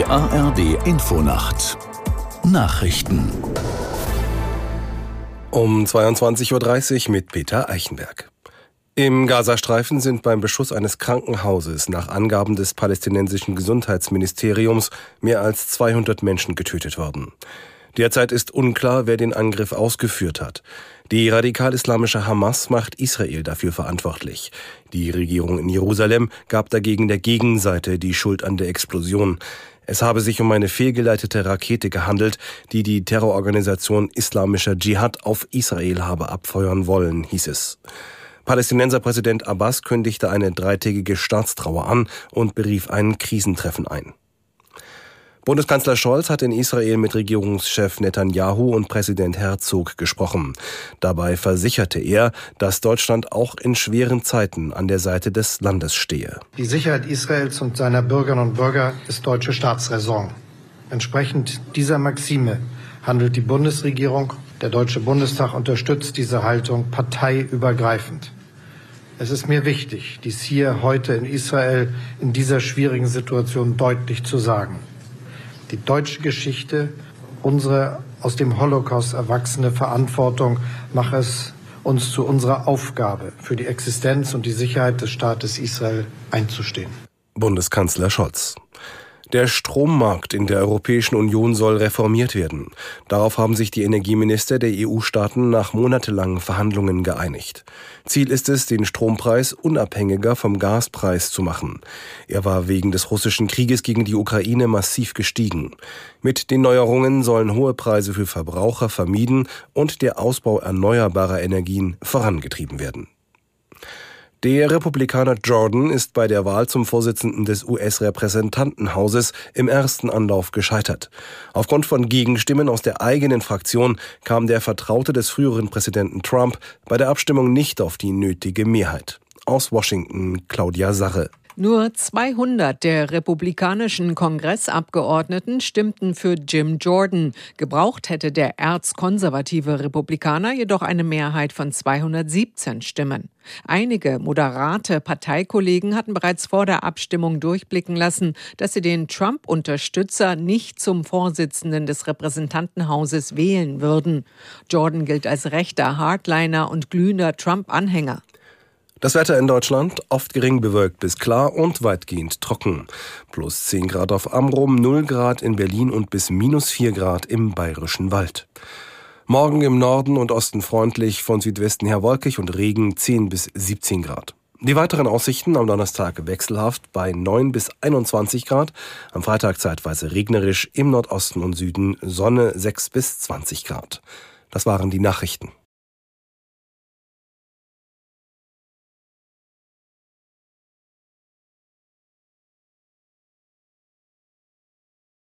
Die ARD Infonacht Nachrichten um 22.30 Uhr mit Peter Eichenberg. Im Gazastreifen sind beim Beschuss eines Krankenhauses nach Angaben des palästinensischen Gesundheitsministeriums mehr als 200 Menschen getötet worden. Derzeit ist unklar, wer den Angriff ausgeführt hat. Die radikal-islamische Hamas macht Israel dafür verantwortlich. Die Regierung in Jerusalem gab dagegen der Gegenseite die Schuld an der Explosion. Es habe sich um eine fehlgeleitete Rakete gehandelt, die die Terrororganisation Islamischer Dschihad auf Israel habe abfeuern wollen, hieß es. Palästinenserpräsident Abbas kündigte eine dreitägige Staatstrauer an und berief ein Krisentreffen ein. Bundeskanzler Scholz hat in Israel mit Regierungschef Netanyahu und Präsident Herzog gesprochen. Dabei versicherte er, dass Deutschland auch in schweren Zeiten an der Seite des Landes stehe. Die Sicherheit Israels und seiner Bürgerinnen und Bürger ist deutsche Staatsräson. Entsprechend dieser Maxime handelt die Bundesregierung. Der Deutsche Bundestag unterstützt diese Haltung parteiübergreifend. Es ist mir wichtig, dies hier heute in Israel in dieser schwierigen Situation deutlich zu sagen. Die deutsche Geschichte, unsere aus dem Holocaust erwachsene Verantwortung macht es uns zu unserer Aufgabe, für die Existenz und die Sicherheit des Staates Israel einzustehen. Bundeskanzler Scholz. Der Strommarkt in der Europäischen Union soll reformiert werden. Darauf haben sich die Energieminister der EU-Staaten nach monatelangen Verhandlungen geeinigt. Ziel ist es, den Strompreis unabhängiger vom Gaspreis zu machen. Er war wegen des russischen Krieges gegen die Ukraine massiv gestiegen. Mit den Neuerungen sollen hohe Preise für Verbraucher vermieden und der Ausbau erneuerbarer Energien vorangetrieben werden. Der Republikaner Jordan ist bei der Wahl zum Vorsitzenden des US-Repräsentantenhauses im ersten Anlauf gescheitert. Aufgrund von Gegenstimmen aus der eigenen Fraktion kam der Vertraute des früheren Präsidenten Trump bei der Abstimmung nicht auf die nötige Mehrheit. Aus Washington Claudia Sache. Nur 200 der republikanischen Kongressabgeordneten stimmten für Jim Jordan. Gebraucht hätte der erzkonservative Republikaner jedoch eine Mehrheit von 217 Stimmen. Einige moderate Parteikollegen hatten bereits vor der Abstimmung durchblicken lassen, dass sie den Trump-Unterstützer nicht zum Vorsitzenden des Repräsentantenhauses wählen würden. Jordan gilt als rechter Hardliner und glühender Trump-Anhänger. Das Wetter in Deutschland oft gering bewölkt bis klar und weitgehend trocken. Plus 10 Grad auf Amrum, 0 Grad in Berlin und bis minus 4 Grad im Bayerischen Wald. Morgen im Norden und Osten freundlich, von Südwesten her wolkig und Regen 10 bis 17 Grad. Die weiteren Aussichten am Donnerstag wechselhaft bei 9 bis 21 Grad, am Freitag zeitweise regnerisch, im Nordosten und Süden Sonne 6 bis 20 Grad. Das waren die Nachrichten.